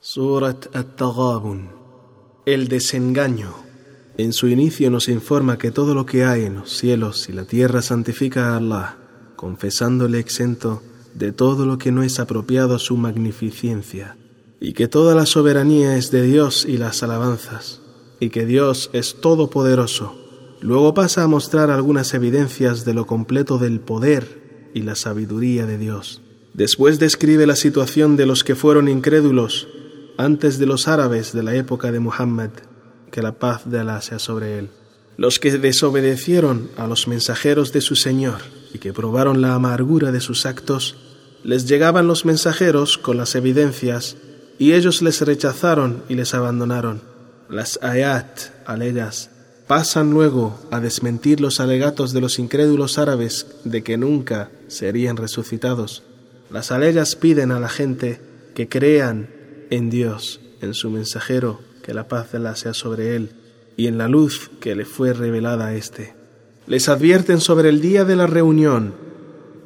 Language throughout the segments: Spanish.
Surat At-Taghabun El desengaño. En su inicio nos informa que todo lo que hay en los cielos y la tierra santifica a Allah, confesándole exento de todo lo que no es apropiado a su magnificencia, y que toda la soberanía es de Dios y las alabanzas, y que Dios es todopoderoso. Luego pasa a mostrar algunas evidencias de lo completo del poder y la sabiduría de Dios. Después describe la situación de los que fueron incrédulos antes de los árabes de la época de Muhammad, que la paz de Allah sea sobre él. Los que desobedecieron a los mensajeros de su Señor y que probaron la amargura de sus actos, les llegaban los mensajeros con las evidencias y ellos les rechazaron y les abandonaron. Las ayat, aleyas, pasan luego a desmentir los alegatos de los incrédulos árabes de que nunca serían resucitados. Las aleyas piden a la gente que crean en Dios, en su mensajero, que la paz de la sea sobre él, y en la luz que le fue revelada a éste. Les advierten sobre el día de la reunión,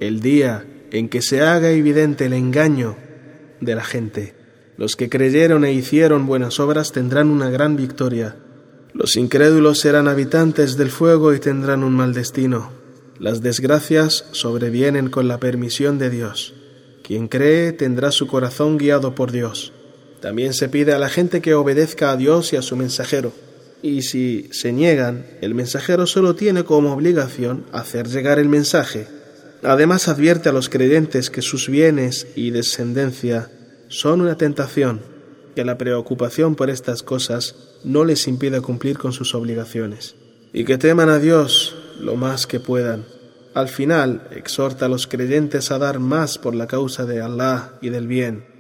el día en que se haga evidente el engaño de la gente. Los que creyeron e hicieron buenas obras tendrán una gran victoria. Los incrédulos serán habitantes del fuego y tendrán un mal destino. Las desgracias sobrevienen con la permisión de Dios. Quien cree tendrá su corazón guiado por Dios. También se pide a la gente que obedezca a Dios y a su mensajero. Y si se niegan, el mensajero solo tiene como obligación hacer llegar el mensaje. Además advierte a los creyentes que sus bienes y descendencia son una tentación, que la preocupación por estas cosas no les impida cumplir con sus obligaciones, y que teman a Dios lo más que puedan. Al final, exhorta a los creyentes a dar más por la causa de Allah y del bien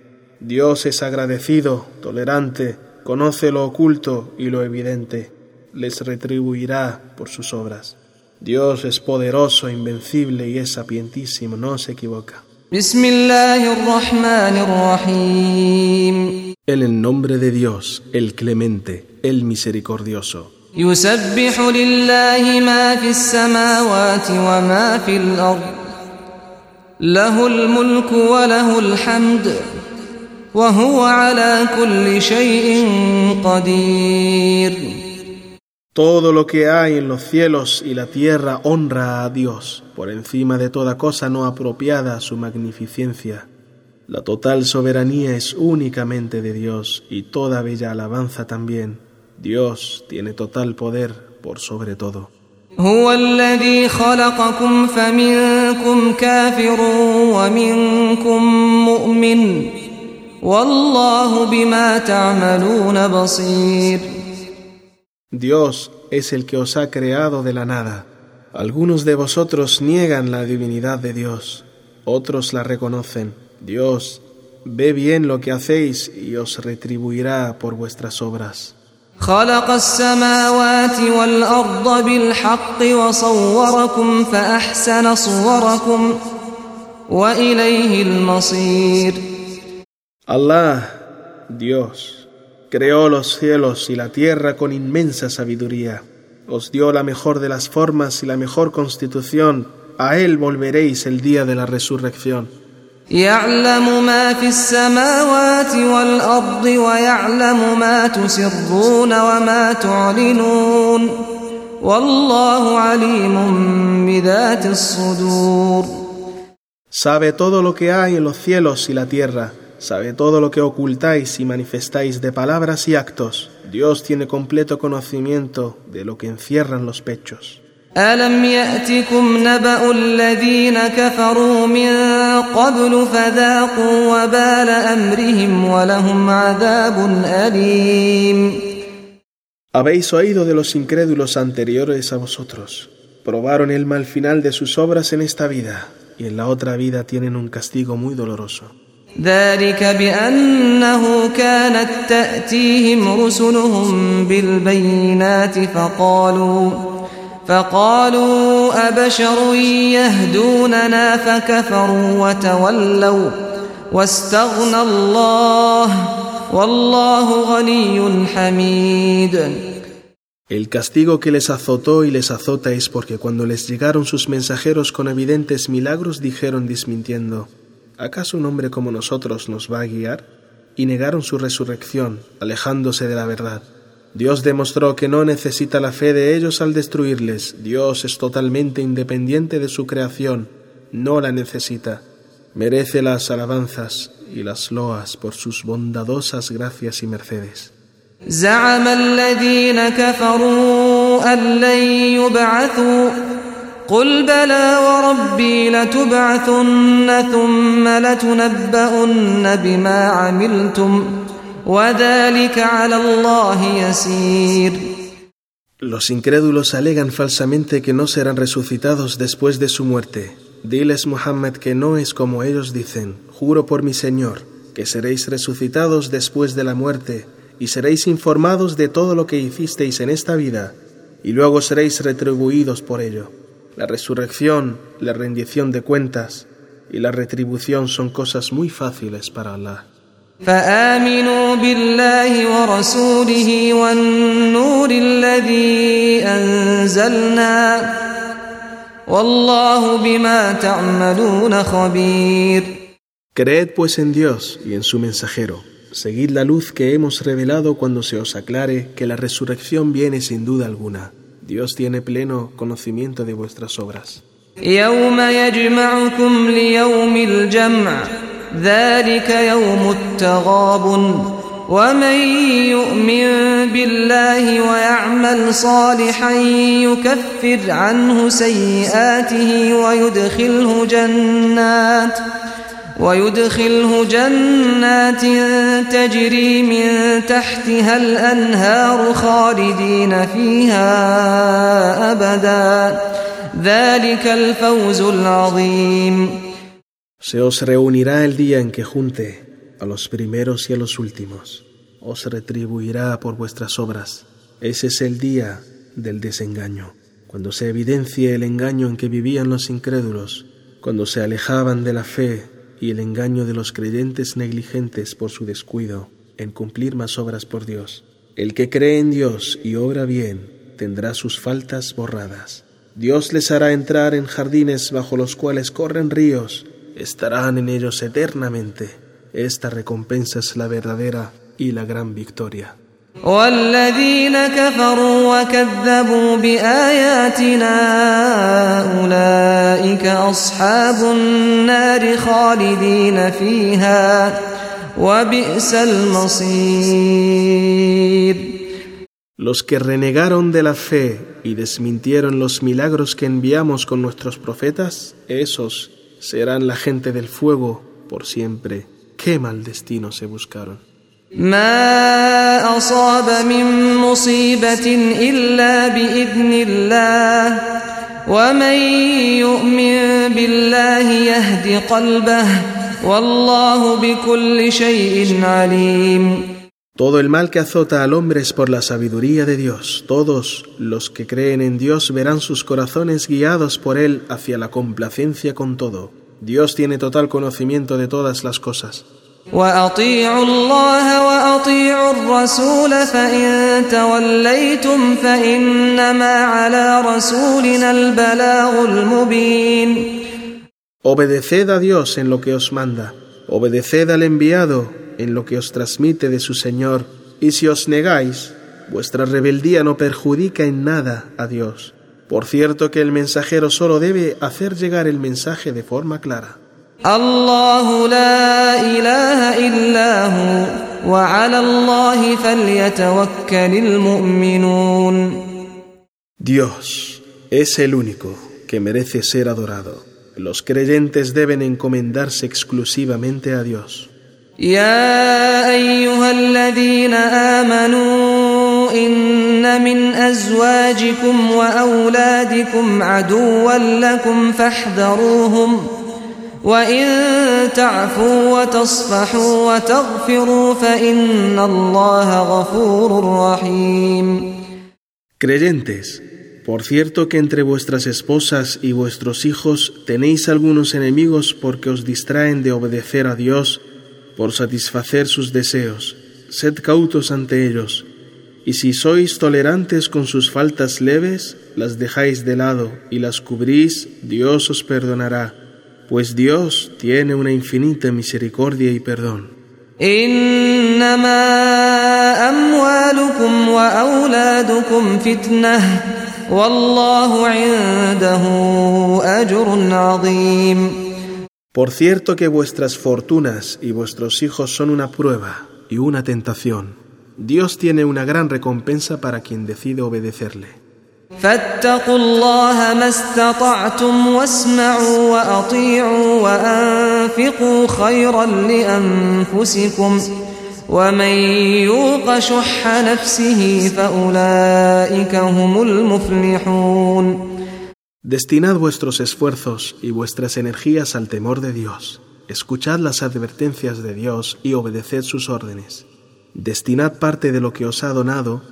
Dios es agradecido, tolerante, conoce lo oculto y lo evidente, les retribuirá por sus obras. Dios es poderoso, invencible y es sapientísimo, no se equivoca. En el nombre de Dios, el clemente, el misericordioso. Todo lo que hay en los cielos y la tierra honra a Dios, por encima de toda cosa no apropiada a su magnificencia. La total soberanía es únicamente de Dios y toda bella alabanza también. Dios tiene total poder por sobre todo. Dios es el que os ha creado de la nada. Algunos de vosotros niegan la divinidad de Dios, otros la reconocen. Dios ve bien lo que hacéis y os retribuirá por vuestras obras. Allah, Dios, creó los cielos y la tierra con inmensa sabiduría. Os dio la mejor de las formas y la mejor constitución. A Él volveréis el día de la resurrección. Sabe todo lo que hay en los cielos y la tierra sabe todo lo que ocultáis y manifestáis de palabras y actos. Dios tiene completo conocimiento de lo que encierran los pechos. Habéis oído de los incrédulos anteriores a vosotros. Probaron el mal final de sus obras en esta vida y en la otra vida tienen un castigo muy doloroso. ذلك بأنه كانت تأتيهم رسلهم بالبينات فقالوا فقالوا أبشر يهدوننا فكفروا وتولوا واستغنى الله والله غني حميد El castigo que les azotó y les azota es porque cuando les llegaron sus mensajeros con evidentes milagros dijeron desmintiendo ¿acaso un hombre como nosotros nos va a guiar? y negaron su resurrección, alejándose de la verdad. Dios demostró que no necesita la fe de ellos al destruirles. Dios es totalmente independiente de su creación, no la necesita. Merece las alabanzas y las loas por sus bondadosas gracias y mercedes. Los incrédulos alegan falsamente que no serán resucitados después de su muerte. Diles, Muhammad, que no es como ellos dicen. Juro por mi Señor, que seréis resucitados después de la muerte y seréis informados de todo lo que hicisteis en esta vida, y luego seréis retribuidos por ello. La resurrección, la rendición de cuentas y la retribución son cosas muy fáciles para Allah. فآمنوا بالله ورسوله والنور الذي أنزلنا والله بما تعملون خبير Creed pues en Dios y en su mensajero. Seguid la luz que hemos revelado cuando se os aclare que la resurrección viene sin duda alguna. Dios tiene pleno conocimiento de vuestras obras. يوم يجمعكم ليوم الجمع ذلك يوم ومن يؤمن بالله ويعمل صالحا يكفر عنه سيئاته ويدخله جنات ويدخله جنات تجري من تحتها الأنهار خالدين فيها أبدا ذلك الفوز العظيم Se os reunirá el día en que junte a los primeros y a los últimos. Os retribuirá por vuestras obras. Ese es el día del desengaño, cuando se evidencie el engaño en que vivían los incrédulos, cuando se alejaban de la fe y el engaño de los creyentes negligentes por su descuido en cumplir más obras por Dios. El que cree en Dios y obra bien tendrá sus faltas borradas. Dios les hará entrar en jardines bajo los cuales corren ríos estarán en ellos eternamente. Esta recompensa es la verdadera y la gran victoria. Los que renegaron de la fe y desmintieron los milagros que enviamos con nuestros profetas, esos serán la gente del fuego por siempre. Qué mal destino se buscaron. Todo el mal que azota al hombre es por la sabiduría de Dios. Todos los que creen en Dios verán sus corazones guiados por Él hacia la complacencia con todo. Dios tiene total conocimiento de todas las cosas. Obedeced a Dios en lo que os manda. Obedeced al enviado en lo que os transmite de su Señor, y si os negáis, vuestra rebeldía no perjudica en nada a Dios. Por cierto que el mensajero solo debe hacer llegar el mensaje de forma clara. الله لا إله إلا هو وعلى الله فليتوكل المؤمنون Dios es el único que merece ser adorado. Los creyentes deben encomendarse exclusivamente a Dios. يا أيها الذين آمنوا إن من أزواجكم وأولادكم عدوا لكم فاحذروهم ۖ وإن تعفوا وتصفحوا وتغفروا فإن الله غفور رحيم Creyentes, por cierto que entre vuestras esposas y vuestros hijos tenéis algunos enemigos porque os distraen de obedecer a Dios por satisfacer sus deseos. Sed cautos ante ellos, y si sois tolerantes con sus faltas leves, las dejáis de lado y las cubrís, Dios os perdonará, pues Dios tiene una infinita misericordia y perdón. إنما أموالكم وأولادكم فتنة والله عنده أجر عظيم Por cierto que vuestras fortunas y vuestros hijos son una prueba y una tentación. Dios tiene una gran recompensa para quien decide obedecerle. فاتقوا الله ما استطعتم واسمعوا وأطيعوا وأنفقوا خيرا لأنفسكم ومن يوق شح نفسه فأولئك هم المفلحون Destinad vuestros esfuerzos y vuestras energías al temor de Dios. Escuchad las advertencias de Dios y obedeced sus órdenes. Destinad parte de lo que os ha donado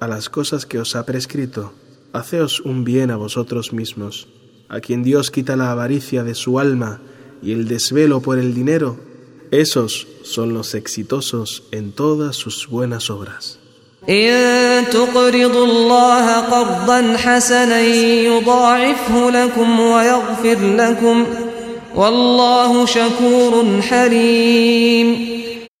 a las cosas que os ha prescrito. Haceos un bien a vosotros mismos. A quien Dios quita la avaricia de su alma y el desvelo por el dinero, esos son los exitosos en todas sus buenas obras. إن تقرضوا الله قرضا حسنا يضاعفه لكم ويغفر لكم والله شكور حليم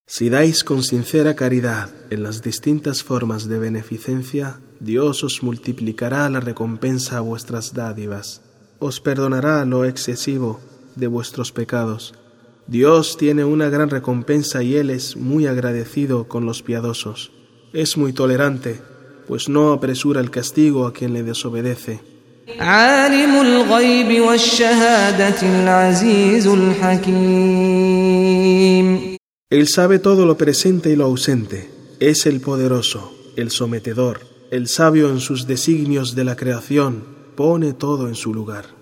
Si dais con sincera caridad en las distintas formas de beneficencia, Dios os multiplicará la recompensa a vuestras dádivas, os perdonará lo excesivo de vuestros pecados. Dios tiene una gran recompensa y Él es muy agradecido con los piadosos. Es muy tolerante, pues no apresura el castigo a quien le desobedece. Él sabe todo lo presente y lo ausente. Es el poderoso, el sometedor el sabio en sus designios de la creación. Pone todo en su lugar.